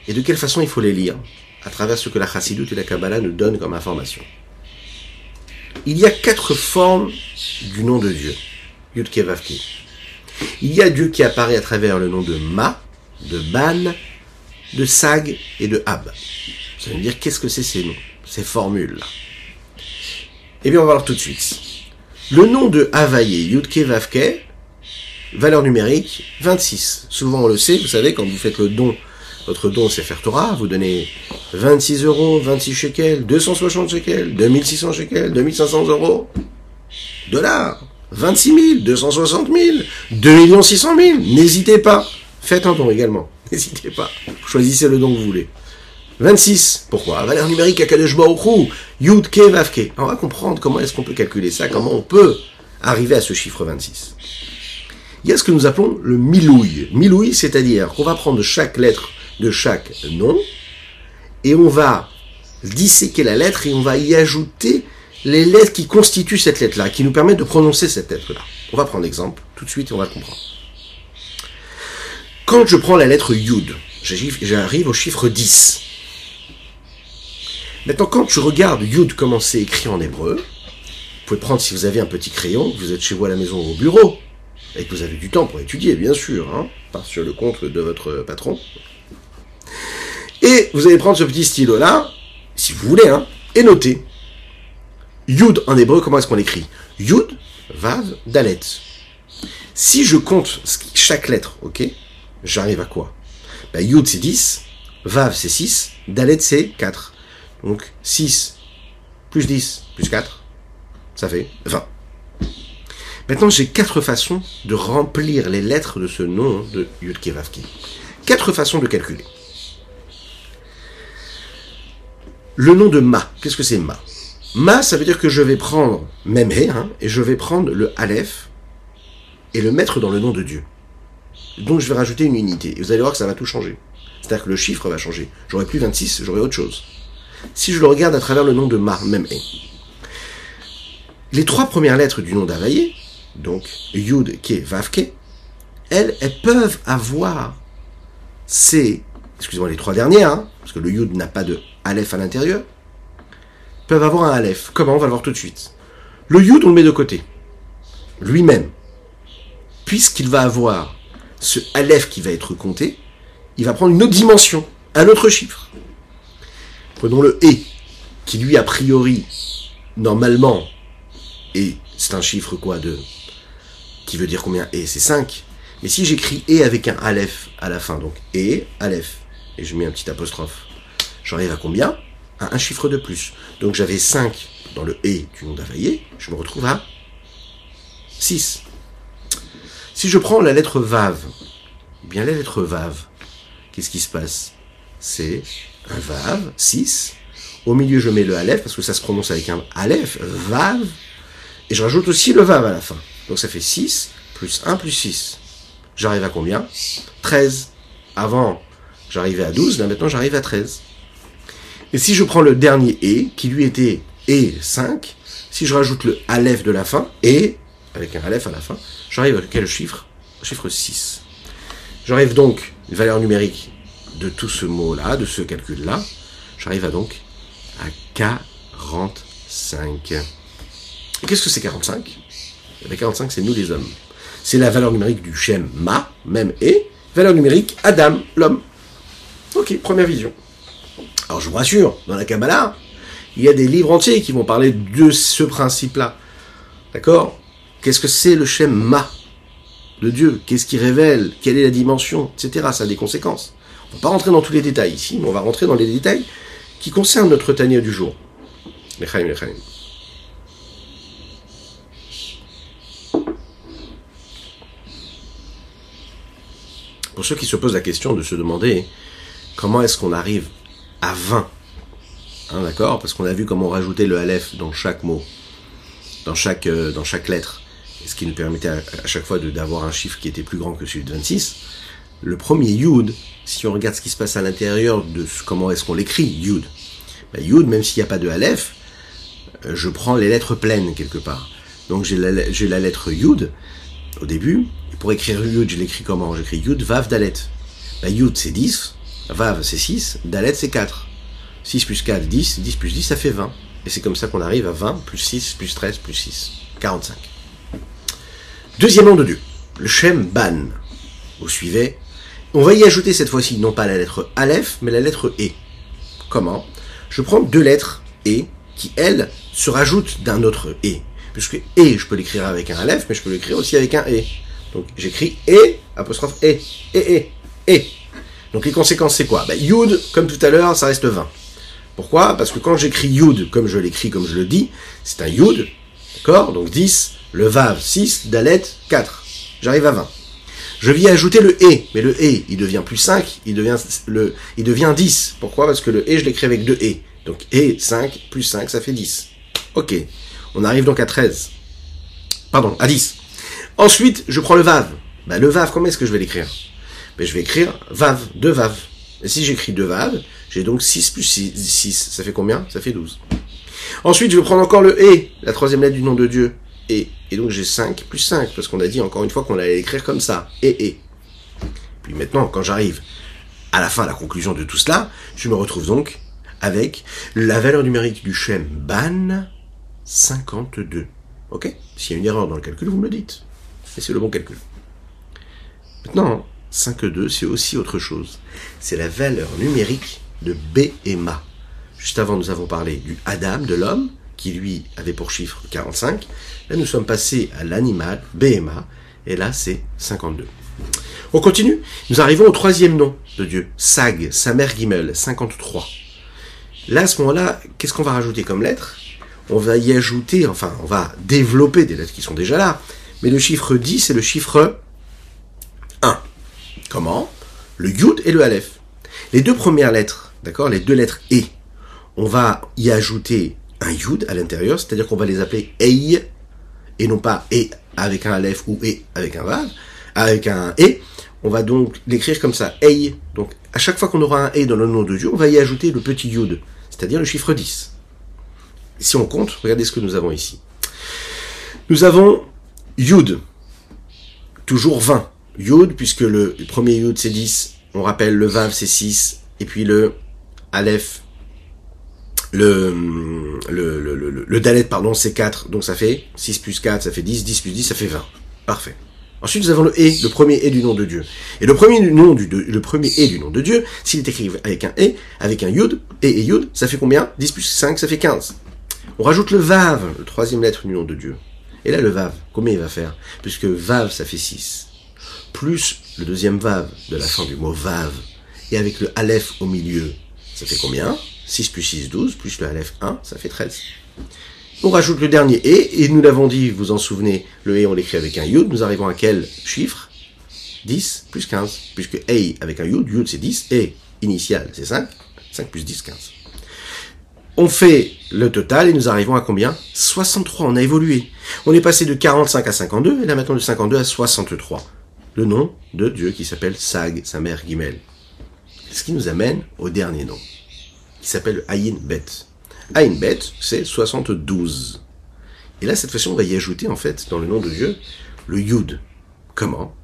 et de quelle façon il faut les lire à travers ce que la Chassidut et la Kabbalah nous donnent comme information. Il y a quatre formes du nom de Dieu. Yudke Il y a Dieu qui apparaît à travers le nom de Ma, de Ban, de Sag et de Ab. Allez me dire qu'est-ce que c'est ces noms, ces formules-là? Eh bien, on va voir tout de suite. Le nom de Havaye, Yudke Vavke, valeur numérique 26. Souvent on le sait, vous savez, quand vous faites le don votre don, c'est faire Torah. Vous donnez 26 euros, 26 shekels, 260 shekels, 2600 shekels, 2500 euros. Dollars. 26 000, 260 000, 2 600 000. N'hésitez pas. Faites un don également. N'hésitez pas. Choisissez le don que vous voulez. 26. Pourquoi? Valeur numérique à Kadesh Yud Ke Vavke. On va comprendre comment est-ce qu'on peut calculer ça, comment on peut arriver à ce chiffre 26. Il y a ce que nous appelons le milouille. Milouille, c'est-à-dire qu'on va prendre chaque lettre de chaque nom, et on va disséquer la lettre et on va y ajouter les lettres qui constituent cette lettre-là, qui nous permettent de prononcer cette lettre-là. On va prendre l'exemple tout de suite et on va comprendre. Quand je prends la lettre Yud, j'arrive au chiffre 10. Maintenant, quand je regarde Yud comment c'est écrit en hébreu, vous pouvez prendre si vous avez un petit crayon, vous êtes chez vous à la maison ou au bureau, et que vous avez du temps pour étudier, bien sûr, hein, pas sur le compte de votre patron, et vous allez prendre ce petit stylo-là, si vous voulez, hein, et noter. Yud en hébreu, comment est-ce qu'on l'écrit? Yud, Vav, Dalet. Si je compte chaque lettre, ok, j'arrive à quoi? Ben, Yud c'est 10, Vav c'est 6, Dalet c'est 4. Donc 6 plus 10 plus 4, ça fait 20. Maintenant, j'ai quatre façons de remplir les lettres de ce nom de Yud Kevavki. Quatre façons de calculer. Le nom de Ma, qu'est-ce que c'est Ma? Ma, ça veut dire que je vais prendre même hein, et je vais prendre le Aleph et le mettre dans le nom de Dieu. Donc je vais rajouter une unité. Et vous allez voir que ça va tout changer. C'est-à-dire que le chiffre va changer. J'aurai plus 26, j'aurai autre chose. Si je le regarde à travers le nom de Ma, même Les trois premières lettres du nom d'Availlé, donc Yud, Ke, Vav, Ke, elles, elles peuvent avoir ces, excusez-moi, les trois dernières, hein, parce que le Yud n'a pas de Aleph à l'intérieur, peuvent avoir un Aleph. Comment? On va le voir tout de suite. Le Yud, on le met de côté. Lui-même. Puisqu'il va avoir ce Aleph qui va être compté, il va prendre une autre dimension, un autre chiffre. Prenons le E, qui lui, a priori, normalement, et c'est un chiffre quoi de qui veut dire combien E C'est 5. Mais si j'écris E avec un Aleph à la fin, donc E, Aleph, et je mets un petit apostrophe, j'arrive à combien à un chiffre de plus. Donc j'avais 5 dans le et du nom d'Availlé, je me retrouve à 6. Si je prends la lettre Vav, eh bien la lettre Vav, qu'est-ce qui se passe C'est un Vav, 6. Au milieu, je mets le Aleph, parce que ça se prononce avec un Aleph, Vav. Et je rajoute aussi le Vav à la fin. Donc ça fait 6, plus 1, plus 6. J'arrive à combien 13. Avant, j'arrivais à 12, là maintenant j'arrive à 13. Et si je prends le dernier E, qui lui était E 5, si je rajoute le Aleph de la fin, E, avec un Aleph à la fin, j'arrive à quel chiffre? Chiffre 6. J'arrive donc, une valeur numérique de tout ce mot-là, de ce calcul-là, j'arrive à donc à 45. Et qu'est-ce que c'est 45 eh 45, c'est nous les hommes. C'est la valeur numérique du Shem Ma, même et, valeur numérique Adam, l'homme. Ok, première vision. Alors je vous rassure, dans la Kabbalah, il y a des livres entiers qui vont parler de ce principe-là. D'accord? Qu'est-ce que c'est le Shem Ma de Dieu? Qu'est-ce qui révèle? Quelle est la dimension? Etc. Ça a des conséquences. On va pas rentrer dans tous les détails ici, mais on va rentrer dans les détails qui concernent notre tanier du jour. Lechaim, lechaim. Pour ceux qui se posent la question de se demander comment est-ce qu'on arrive à 20, hein, d'accord? Parce qu'on a vu comment rajouter le Aleph dans chaque mot, dans chaque, euh, dans chaque lettre, ce qui nous permettait à, chaque fois d'avoir un chiffre qui était plus grand que celui de 26. Le premier Yud, si on regarde ce qui se passe à l'intérieur de comment est-ce qu'on l'écrit, Yud, ben, Yud, même s'il n'y a pas de Aleph, euh, je prends les lettres pleines quelque part. Donc j'ai la, la lettre Yud au début, pour écrire Yud, je l'écris comment? J'écris Yud, Vav, Dalet. Bah, Yud, c'est 10, Vav, c'est 6, Dalet, c'est 4. 6 plus 4, 10, 10 plus 10, ça fait 20. Et c'est comme ça qu'on arrive à 20, plus 6, plus 13, plus 6. 45. Deuxième nom de Dieu, le Shem Ban. Vous suivez On va y ajouter cette fois-ci non pas la lettre Aleph, mais la lettre E. Comment? Je prends deux lettres E qui, elles, se rajoutent d'un autre E. Puisque E, je peux l'écrire avec un Aleph, mais je peux l'écrire aussi avec un E. Donc j'écris et, apostrophe et, et, et, et. Donc les conséquences c'est quoi? Bah, Yud, comme tout à l'heure, ça reste 20. Pourquoi? Parce que quand j'écris Yud, comme je l'écris, comme je le dis, c'est un Yud, d'accord? Donc 10, le Vav 6, Dalet 4. J'arrive à 20. Je viens ajouter le E, mais le E, il devient plus 5, il devient, le, il devient 10. Pourquoi? Parce que le E, je l'écris avec deux E. Donc E, 5, plus 5, ça fait 10. Ok, on arrive donc à 13. Pardon, à 10. Ensuite, je prends le Vav. Ben, le Vav, comment est-ce que je vais l'écrire? Ben, Je vais écrire Vav, deux Vav. Et si j'écris deux Vav, j'ai donc 6 plus 6, 6. Ça fait combien? Ça fait 12. Ensuite, je vais prendre encore le E, la troisième lettre du nom de Dieu. Et, et donc j'ai 5 plus 5, parce qu'on a dit encore une fois qu'on allait écrire comme ça. Et, et. Puis maintenant, quand j'arrive à la fin, à la conclusion de tout cela, je me retrouve donc avec la valeur numérique du Shem Ban 52. Ok? S'il y a une erreur dans le calcul, vous me le dites. Et c'est le bon calcul. Maintenant, 5,2, c'est aussi autre chose. C'est la valeur numérique de B et Ma. Juste avant, nous avons parlé du Adam, de l'homme, qui lui avait pour chiffre 45. Là, nous sommes passés à l'animal, B et là, c'est 52. On continue. Nous arrivons au troisième nom de Dieu, Sag, sa mère Gimel, 53. Là, à ce moment-là, qu'est-ce qu'on va rajouter comme lettre? On va y ajouter, enfin, on va développer des lettres qui sont déjà là, mais le chiffre 10, c'est le chiffre 1. Comment Le Yud et le Aleph. Les deux premières lettres, d'accord Les deux lettres E. On va y ajouter un Yud à l'intérieur, c'est-à-dire qu'on va les appeler Ei, et non pas E avec un Aleph ou E avec un Vav, avec un E. On va donc l'écrire comme ça, Ei. Donc, à chaque fois qu'on aura un E dans le nom de Dieu, on va y ajouter le petit Yud, c'est-à-dire le chiffre 10. Si on compte, regardez ce que nous avons ici. Nous avons Yud, toujours 20. Yud, puisque le, premier Yud c'est 10, on rappelle le Vav c'est 6, et puis le Aleph, le, le, le, le, Dalet, pardon, c'est 4, donc ça fait 6 plus 4, ça fait 10, 10 plus 10, ça fait 20. Parfait. Ensuite, nous avons le E, le premier E du nom de Dieu. Et le premier nom du, le premier E du nom de Dieu, s'il est écrit avec un E, avec un Yud, E et Yud, ça fait combien? 10 plus 5, ça fait 15. On rajoute le Vav, le troisième lettre du nom de Dieu. Et là, le Vav, combien il va faire? Puisque Vav, ça fait 6. Plus le deuxième Vav de la fin du mot Vav, et avec le Aleph au milieu, ça fait combien? 6 plus 6, 12, plus le Aleph 1, ça fait 13. On rajoute le dernier E, et nous l'avons dit, vous vous en souvenez, le E on l'écrit avec un Yud, nous arrivons à quel chiffre? 10 plus 15, puisque A avec un Yud, Yud c'est 10, et initial c'est 5, 5 plus 10, 15. On fait le total et nous arrivons à combien? 63, on a évolué. On est passé de 45 à 52, et là maintenant de 52 à 63. Le nom de Dieu qui s'appelle Sag, sa mère Gimel. Ce qui nous amène au dernier nom, qui s'appelle Ayin Bet. Ayin Bet, c'est 72. Et là, cette fois-ci, on va y ajouter, en fait, dans le nom de Dieu, le Yud. Comment?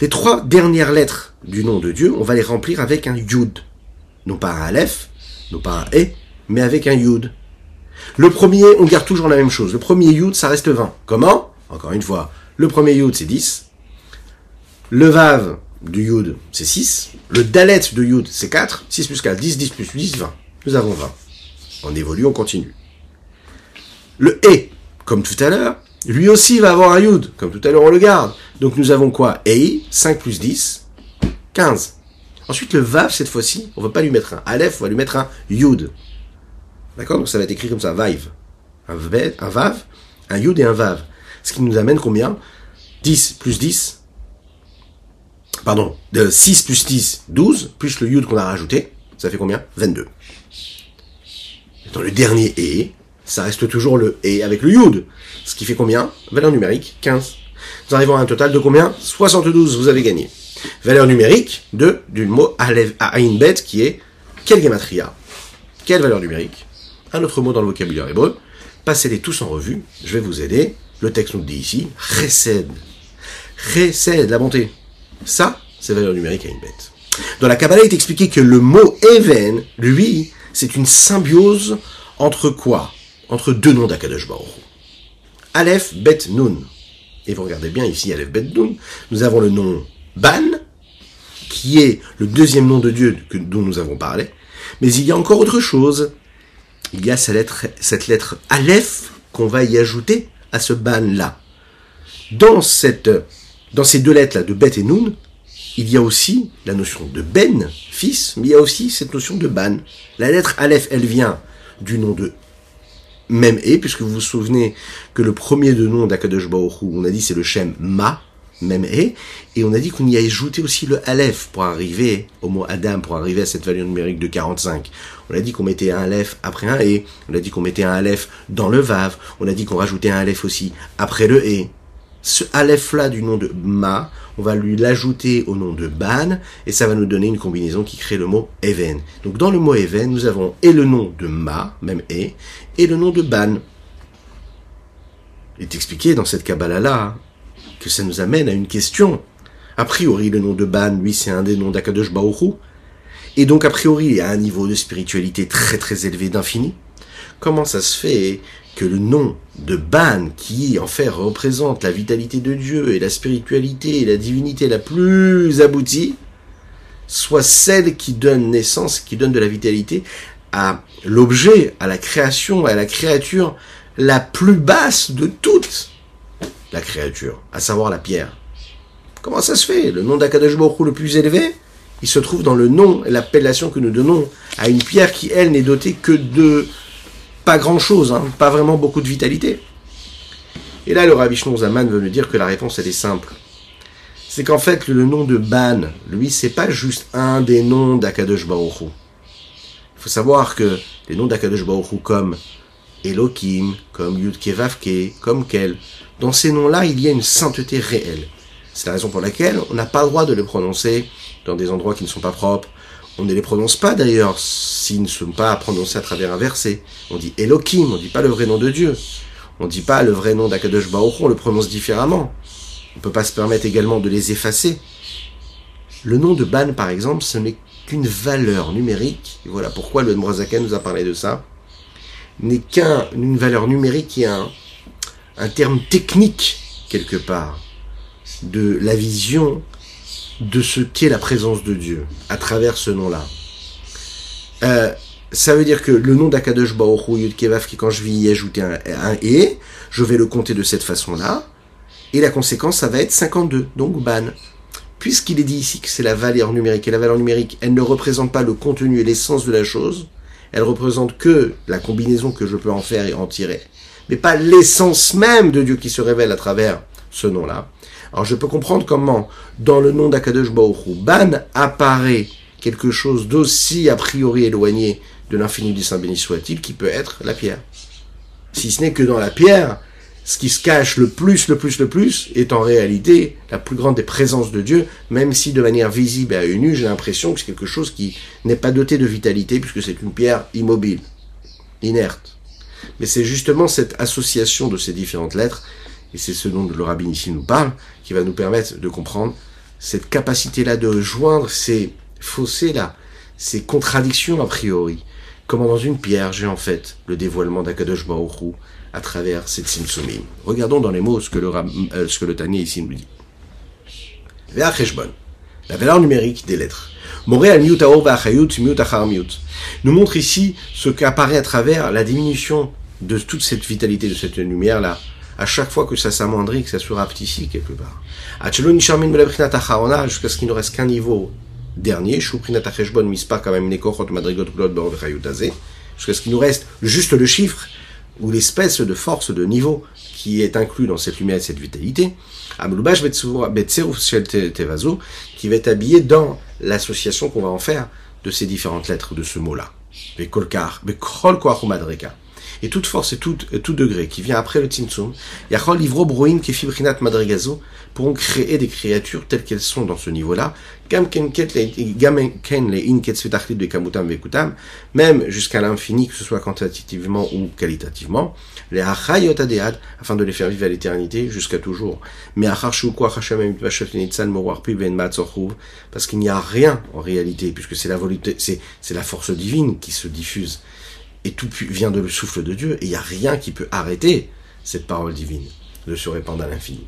Les trois dernières lettres du nom de Dieu, on va les remplir avec un Yud. Non pas un Aleph, non pas un E, mais avec un Yud. Le premier, on garde toujours la même chose. Le premier Yud, ça reste 20. Comment? Encore une fois, le premier Yud, c'est 10. Le Vav du Yud, c'est 6. Le Dalet de Yud, c'est 4. 6 plus 4, 10, 10 plus 10, 20. Nous avons 20. On évolue, on continue. Le E, comme tout à l'heure, lui aussi va avoir un Yud. Comme tout à l'heure, on le garde. Donc nous avons quoi? E, 5 plus 10, 15. Ensuite, le Vav, cette fois-ci, on ne va pas lui mettre un Aleph, on va lui mettre un Yud. D'accord? Donc ça va être écrit comme ça, Vaiv. Un, un Vav, un Yud et un Vav. Ce qui nous amène combien? 10 plus 10, pardon, de 6 plus 10, 12, plus le Yud qu'on a rajouté, ça fait combien? 22. Dans le dernier E, ça reste toujours le E avec le Yud. Ce qui fait combien? Valeur numérique, 15. Nous arrivons à un total de combien? 72, vous avez gagné. Valeur numérique de, du mot Ain Bet qui est quelle gematria Quelle valeur numérique? Un autre mot dans le vocabulaire hébreu. Passez-les tous en revue, je vais vous aider. Le texte nous dit ici, Chesed. Chesed, la bonté. Ça, c'est valeur numérique à une bête. Dans la Kabbalah, il est expliqué que le mot Even, lui, c'est une symbiose entre quoi? Entre deux noms d'Akadosh Baruch. Aleph, Bet, Nun. Et vous regardez bien ici, Aleph, Bet, Nun. Nous avons le nom Ban, qui est le deuxième nom de Dieu dont nous avons parlé. Mais il y a encore autre chose. Il y a cette lettre, cette lettre Aleph qu'on va y ajouter à ce Ban-là. Dans cette dans ces deux lettres-là, de Bet et Nun, il y a aussi la notion de Ben, fils, mais il y a aussi cette notion de Ban. La lettre Aleph, elle vient du nom de même E, puisque vous vous souvenez que le premier de nom d'Akadosh on a dit c'est le Shem Ma, même E, et on a dit qu'on y a ajouté aussi le Aleph pour arriver au mot Adam, pour arriver à cette valeur numérique de 45. On a dit qu'on mettait un Aleph après un E, on a dit qu'on mettait un Aleph dans le Vav, on a dit qu'on rajoutait un Aleph aussi après le E ce Aleph-là du nom de Ma, on va lui l'ajouter au nom de Ban, et ça va nous donner une combinaison qui crée le mot Even. Donc dans le mot Even, nous avons et le nom de Ma, même E, et le nom de Ban. Il est expliqué dans cette Kabbalah-là que ça nous amène à une question. A priori, le nom de Ban, lui, c'est un des noms d'Akadosh Baoru. Et donc, a priori, a un niveau de spiritualité très très élevé d'infini. Comment ça se fait que le nom de Ban, qui en fait représente la vitalité de Dieu et la spiritualité et la divinité la plus aboutie, soit celle qui donne naissance, qui donne de la vitalité à l'objet, à la création, à la créature la plus basse de toute la créature, à savoir la pierre. Comment ça se fait? Le nom d'Akadosh Baruch le plus élevé, il se trouve dans le nom l'appellation que nous donnons à une pierre qui, elle, n'est dotée que de pas grand-chose, hein, pas vraiment beaucoup de vitalité. Et là, le Rabbi Zaman veut nous dire que la réponse, elle est simple. C'est qu'en fait, le nom de Ban, lui, c'est pas juste un des noms d'Akadosh Il faut savoir que les noms d'Akadosh comme Elohim, comme Yudke Vavke, comme Kel, dans ces noms-là, il y a une sainteté réelle. C'est la raison pour laquelle on n'a pas le droit de le prononcer dans des endroits qui ne sont pas propres, on ne les prononce pas d'ailleurs s'ils ne sont pas prononcés à travers un verset. On dit Elohim, on ne dit pas le vrai nom de Dieu. On ne dit pas le vrai nom d'Akadosh Baruch on le prononce différemment. On ne peut pas se permettre également de les effacer. Le nom de Ban, par exemple, ce n'est qu'une valeur numérique. Voilà pourquoi le Mbrazaken nous a parlé de ça. N'est qu'une valeur numérique et un, un terme technique, quelque part, de la vision de ce qu'est la présence de Dieu à travers ce nom-là. Euh, ça veut dire que le nom d'Akadosh Baruch Yud Kevav, qui quand je vais y ajouter un, un et, je vais le compter de cette façon-là, et la conséquence, ça va être 52, donc ban. Puisqu'il est dit ici que c'est la valeur numérique, et la valeur numérique, elle ne représente pas le contenu et l'essence de la chose, elle représente que la combinaison que je peux en faire et en tirer, mais pas l'essence même de Dieu qui se révèle à travers ce nom-là. Alors je peux comprendre comment, dans le nom d'Akadosh Baruch Ban apparaît quelque chose d'aussi a priori éloigné de l'infini du Saint béni soit-il, qui peut être la pierre. Si ce n'est que dans la pierre, ce qui se cache le plus, le plus, le plus, est en réalité la plus grande des présences de Dieu, même si de manière visible et à une j'ai l'impression que c'est quelque chose qui n'est pas doté de vitalité, puisque c'est une pierre immobile, inerte. Mais c'est justement cette association de ces différentes lettres, et c'est ce dont le rabbin ici nous parle, qui va nous permettre de comprendre cette capacité-là de joindre ces fossés-là, ces contradictions a priori. Comment dans une pierre, j'ai en fait le dévoilement d'Akadosh Baruch à travers cette simsumim. Regardons dans les mots ce que le, euh, ce que le Tanier ici nous dit. La valeur numérique des lettres. Nous montre ici ce qu'apparaît à travers la diminution de toute cette vitalité de cette lumière-là, à chaque fois que ça s'amoindrit, que ça se rapetissait quelque part. Jusqu'à ce qu'il ne reste qu'un niveau dernier, jusqu'à ce qu'il nous reste juste le chiffre, ou l'espèce de force de niveau qui est inclus dans cette lumière et cette vitalité, qui va être habillé dans l'association qu'on va en faire de ces différentes lettres de ce mot-là et toute force et tout, tout degré qui vient après le Tzimtzum, Yachol Livro Bruin qui Fibrinat Madrigazo pourront créer des créatures telles qu'elles sont dans ce niveau-là, même jusqu'à l'infini, que ce soit quantitativement ou qualitativement, les afin de les faire vivre à l'éternité jusqu'à toujours. Mais parce qu'il n'y a rien en réalité, puisque c'est la volonté, c'est la force divine qui se diffuse et tout vient de le souffle de Dieu, et il n'y a rien qui peut arrêter cette parole divine de se répandre à l'infini.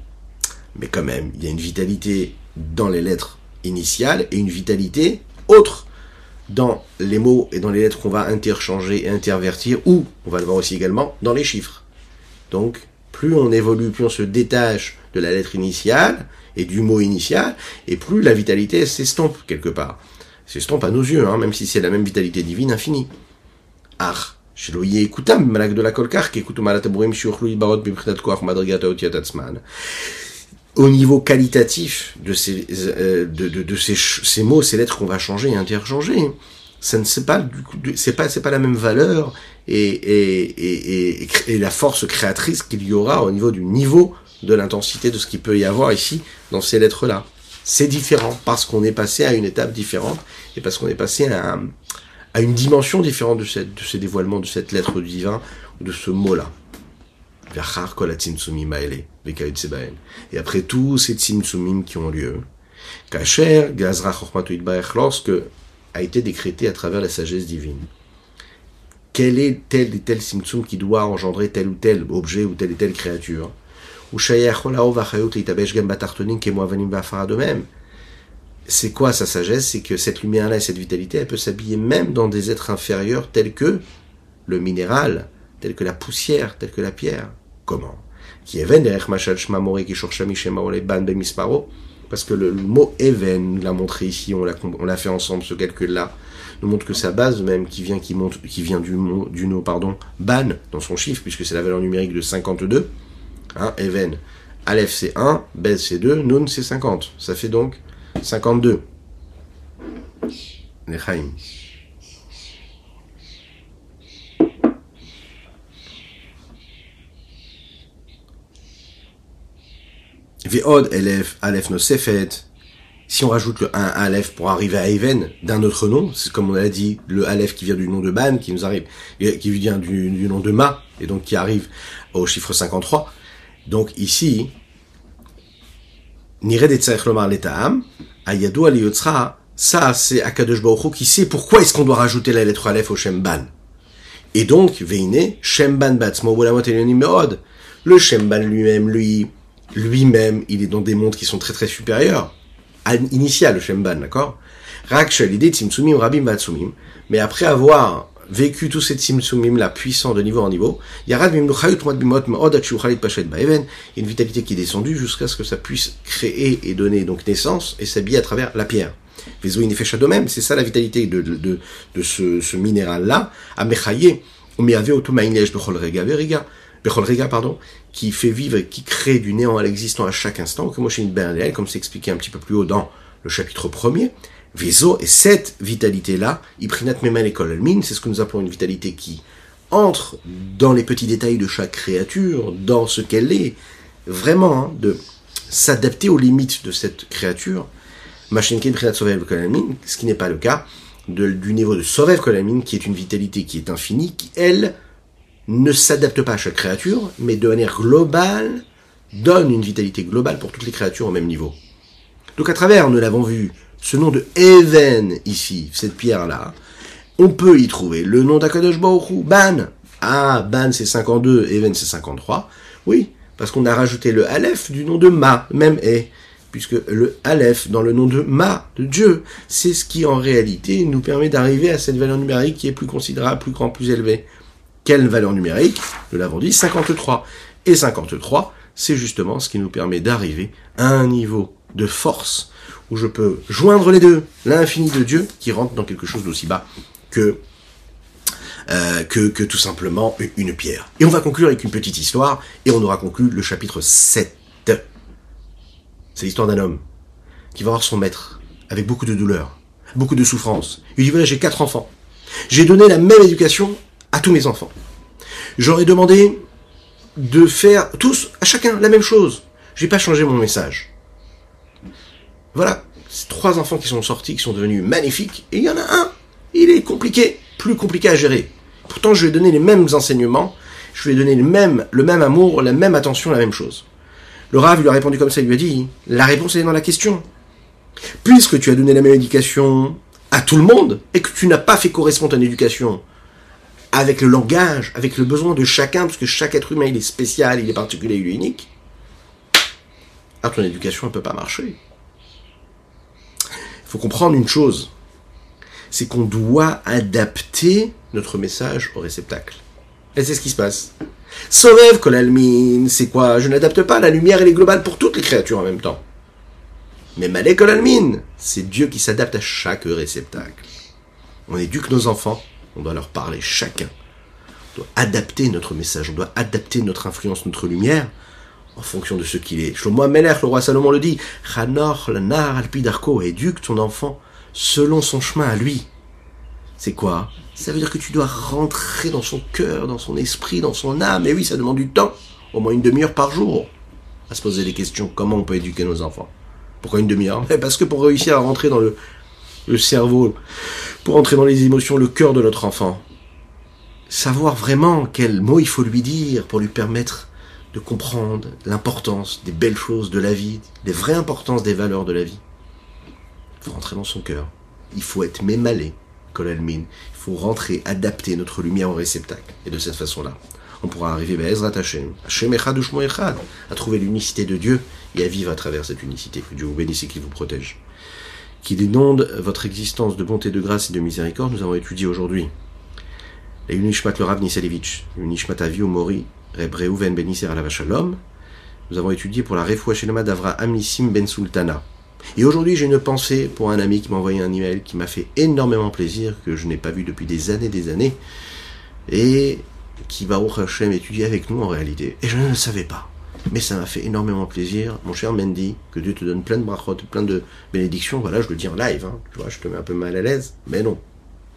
Mais quand même, il y a une vitalité dans les lettres initiales et une vitalité autre dans les mots et dans les lettres qu'on va interchanger et intervertir, ou, on va le voir aussi également, dans les chiffres. Donc, plus on évolue, plus on se détache de la lettre initiale et du mot initial, et plus la vitalité s'estompe quelque part. S'estompe à nos yeux, hein, même si c'est la même vitalité divine infinie. Ach, de la kolkar, Au niveau qualitatif de ces, euh, de, de, de ces, ces, mots, ces lettres qu'on va changer et interchanger, ça ne c'est pas c'est pas c'est pas la même valeur et, et, et, et, la force créatrice qu'il y aura au niveau du niveau de l'intensité de ce qu'il peut y avoir ici dans ces lettres là. C'est différent parce qu'on est passé à une étape différente et parce qu'on est passé à un, à une dimension différente de, ce dévoilement de cette lettre divine ou de ce mot-là. Et après tous ces tzimtzumim qui ont lieu, Kacher, Gazra lorsque a été décrété à travers la sagesse divine. Quel est tel et tel tzimtzum qui doit engendrer tel ou tel objet ou telle et telle créature? Ou même c'est quoi sa sagesse? C'est que cette lumière-là et cette vitalité, elle peut s'habiller même dans des êtres inférieurs tels que le minéral, tels que la poussière, tels que la pierre. Comment? Parce que le mot even, l'a montré ici, on l'a, fait ensemble ce calcul-là, nous montre que sa base même, qui vient, qui monte, qui vient du, du nom, pardon, ban, dans son chiffre, puisque c'est la valeur numérique de 52, hein, even, Aleph c'est 1, Bez c'est 2, Nun c'est 50. Ça fait donc 52. Nechaim. Ve'od elef alef nosefet. Si on rajoute le 1 Aleph pour arriver à Even d'un autre nom, c'est comme on a dit, le Aleph qui vient du nom de Ban, qui nous arrive, qui vient du, du nom de Ma, et donc qui arrive au chiffre 53. Donc ici, ça c'est Akadosh Baruch qui sait pourquoi est-ce qu'on doit rajouter la lettre Aleph au Shemban. Et donc, Veine, Shemban Batzmo Meod. Le Shemban lui-même, lui, lui-même, il est dans des mondes qui sont très très supérieurs. À l'initial, le Shemban, d'accord? Rak l'idée Tzimtzumim Rabim Batsumim. Mais après avoir vécu tous ces tzimtzumim là puissants de niveau en niveau, une vitalité qui est descendue jusqu'à ce que ça puisse créer et donner donc naissance et s'habiller à travers la pierre. Adomem, c'est ça la vitalité de, de, de ce, minéral-là, Amechaye, Omeave pardon, qui fait vivre et qui crée du néant à l'existant à chaque instant, comme comme c'est expliqué un petit peu plus haut dans le chapitre premier. Vezo, et cette vitalité-là, Iprinat Memel Ekol Almin, c'est ce que nous appelons une vitalité qui entre dans les petits détails de chaque créature, dans ce qu'elle est, vraiment, hein, de s'adapter aux limites de cette créature, Machinkin Prinat Sovev Kolamin, ce qui n'est pas le cas du niveau de Sovev Kolamin, qui est une vitalité qui est infinie, qui, elle, ne s'adapte pas à chaque créature, mais de manière globale, donne une vitalité globale pour toutes les créatures au même niveau. Donc à travers, nous l'avons vu, ce nom de Even ici, cette pierre-là, on peut y trouver le nom d'Akadosh Baruch Hu, Ban. Ah, Ban c'est 52, Even c'est 53. Oui, parce qu'on a rajouté le Aleph du nom de Ma, même est, puisque le Aleph dans le nom de Ma, de Dieu, c'est ce qui en réalité nous permet d'arriver à cette valeur numérique qui est plus considérable, plus grand, plus élevée. Quelle valeur numérique? Nous l'avons dit, 53. Et 53, c'est justement ce qui nous permet d'arriver à un niveau de force où je peux joindre les deux, l'infini de Dieu qui rentre dans quelque chose d'aussi bas que, euh, que, que tout simplement une pierre. Et on va conclure avec une petite histoire, et on aura conclu le chapitre 7. C'est l'histoire d'un homme qui va voir son maître avec beaucoup de douleur, beaucoup de souffrance. Il dit voilà, j'ai quatre enfants. J'ai donné la même éducation à tous mes enfants. J'aurais demandé de faire tous, à chacun, la même chose. J'ai pas changé mon message. Voilà, trois enfants qui sont sortis, qui sont devenus magnifiques, et il y en a un, il est compliqué, plus compliqué à gérer. Pourtant, je lui ai donné les mêmes enseignements, je lui ai donné le même, le même amour, la même attention, la même chose. Le Rav lui a répondu comme ça, il lui a dit, la réponse est dans la question. Puisque tu as donné la même éducation à tout le monde, et que tu n'as pas fait correspondre ton éducation avec le langage, avec le besoin de chacun, parce que chaque être humain, il est spécial, il est particulier, il est unique, alors ton éducation ne peut pas marcher. Faut comprendre une chose, c'est qu'on doit adapter notre message au réceptacle. Et c'est ce qui se passe. Sovev Kolalmin, c'est quoi? Je n'adapte pas, la lumière elle est globale pour toutes les créatures en même temps. Mais Malek Kolalmin, c'est Dieu qui s'adapte à chaque réceptacle. On éduque nos enfants, on doit leur parler chacun. On doit adapter notre message, on doit adapter notre influence, notre lumière, en fonction de ce qu'il est. Shlomo Melech, le roi Salomon le dit, Chanor lanar alpidarko, éduque ton enfant selon son chemin à lui. C'est quoi? Ça veut dire que tu dois rentrer dans son cœur, dans son esprit, dans son âme. Et oui, ça demande du temps, au moins une demi-heure par jour, à se poser des questions. Comment on peut éduquer nos enfants? Pourquoi une demi-heure? Parce que pour réussir à rentrer dans le, le cerveau, pour entrer dans les émotions, le cœur de notre enfant, savoir vraiment quels mots il faut lui dire pour lui permettre de comprendre l'importance des belles choses de la vie, les vraies importances des valeurs de la vie. Il faut rentrer dans son cœur. Il faut être mémalé, Kolalmin. Il faut rentrer, adapter notre lumière au réceptacle. Et de cette façon-là, on pourra arriver à à trouver l'unicité de Dieu et à vivre à travers cette unicité. Que Dieu vous bénisse et qu'il vous protège. Qu'il inonde votre existence de bonté, de grâce et de miséricorde, nous avons étudié aujourd'hui. La Unishmat le Rav Niselevich, Unishmat Avio Mori, Reb Reuven Ben Isser Shalom. Nous avons étudié pour la Refoua Shelema d'Avra Amissim Ben Sultana. Et aujourd'hui, j'ai une pensée pour un ami qui m'a envoyé un email qui m'a fait énormément plaisir, que je n'ai pas vu depuis des années des années, et qui, Baruch Hashem, étudier avec nous en réalité. Et je ne le savais pas. Mais ça m'a fait énormément plaisir. Mon cher Mendy, que Dieu te donne plein de brachot, plein de bénédictions. Voilà, je le dis en live, hein. tu vois, je te mets un peu mal à l'aise, mais non.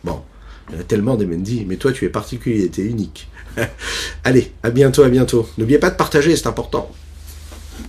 Bon, il y en a tellement des Mendy, mais toi tu es particulier, tu es unique. Allez, à bientôt, à bientôt. N'oubliez pas de partager, c'est important.